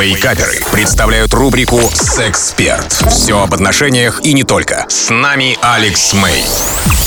Вейкаперы представляют рубрику «Сексперт». Все об отношениях и не только. С нами Алекс Мэй.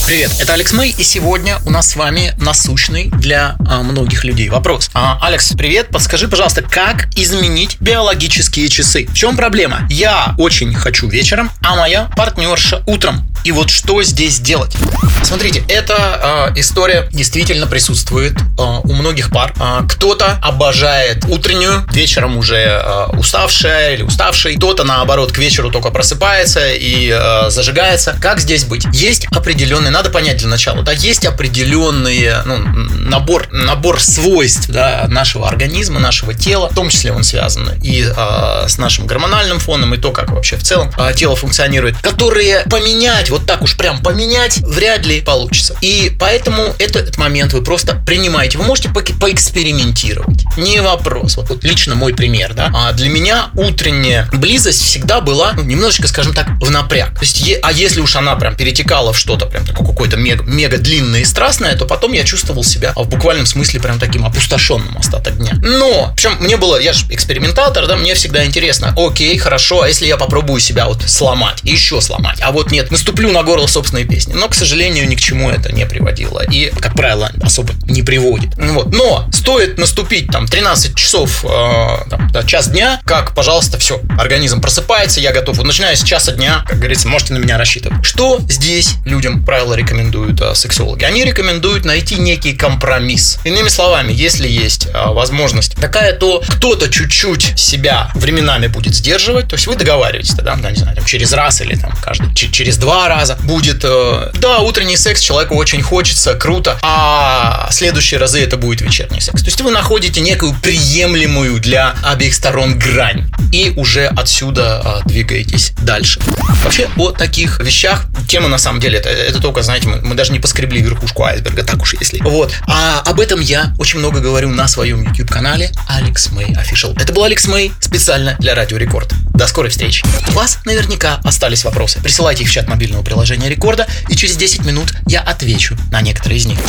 Привет, это Алекс Мэй, и сегодня у нас с вами насущный для а, многих людей вопрос. А, Алекс, привет, подскажи, пожалуйста, как изменить биологические часы? В чем проблема? Я очень хочу вечером, а моя партнерша утром. И вот что здесь делать? Смотрите, эта э, история действительно присутствует э, у многих пар. Э, кто-то обожает утреннюю, вечером уже э, уставшая или уставший. Кто-то, наоборот, к вечеру только просыпается и э, зажигается. Как здесь быть? Есть определенные, надо понять для начала, да, есть определенные, ну, набор, набор свойств, да, нашего организма, нашего тела, в том числе он связан и э, с нашим гормональным фоном, и то, как вообще в целом э, тело функционирует, которые поменять вот так уж прям поменять вряд ли получится. И поэтому этот момент вы просто принимаете. Вы можете по поэкспериментировать. Не вопрос. Вот, вот лично мой пример, да. А для меня утренняя близость всегда была ну, немножечко, скажем так, в напряг. То есть, а если уж она прям перетекала в что-то прям такое какое-то мега, мега длинное и страстное, то потом я чувствовал себя в буквальном смысле прям таким опустошенным остаток дня. Но, причем мне было, я же экспериментатор, да, мне всегда интересно, окей, хорошо, а если я попробую себя вот сломать, еще сломать, а вот нет, наступлю наступлю на горло собственной песни. Но, к сожалению, ни к чему это не приводило. И, как правило, особо не приводит. Вот. Но стоит наступить там 13 часов, э, там, да, час дня, как, пожалуйста, все, организм просыпается, я готов. Вот начиная с часа дня, как говорится, можете на меня рассчитывать. Что здесь людям, правило, рекомендуют э, сексологи? Они рекомендуют найти некий компромисс. Иными словами, если есть э, возможность такая, то кто-то чуть-чуть себя временами будет сдерживать, то есть вы договариваетесь, да, да не знаю, там, через раз или там каждый, через два раза будет, э, да, утренний секс человеку очень хочется, круто, а следующие разы это будет вечерний секс. То есть вы находите некую приемлемую для обеих сторон грань и уже отсюда э, двигаетесь дальше. Вообще о таких вещах тема на самом деле это, это только, знаете, мы, мы даже не поскребли верхушку айсберга, так уж если. Вот. А об этом я очень много говорю на своем YouTube канале Алекс Мэй Official. Это был Алекс Мэй специально для Радио Рекорд. До скорой встречи. У вас наверняка остались вопросы. Присылайте их в чат мобильного приложения Рекорда, и через 10 минут я отвечу на некоторые из них.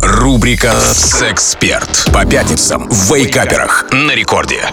Рубрика «Сексперт» по пятницам в Вейкаперах на Рекорде.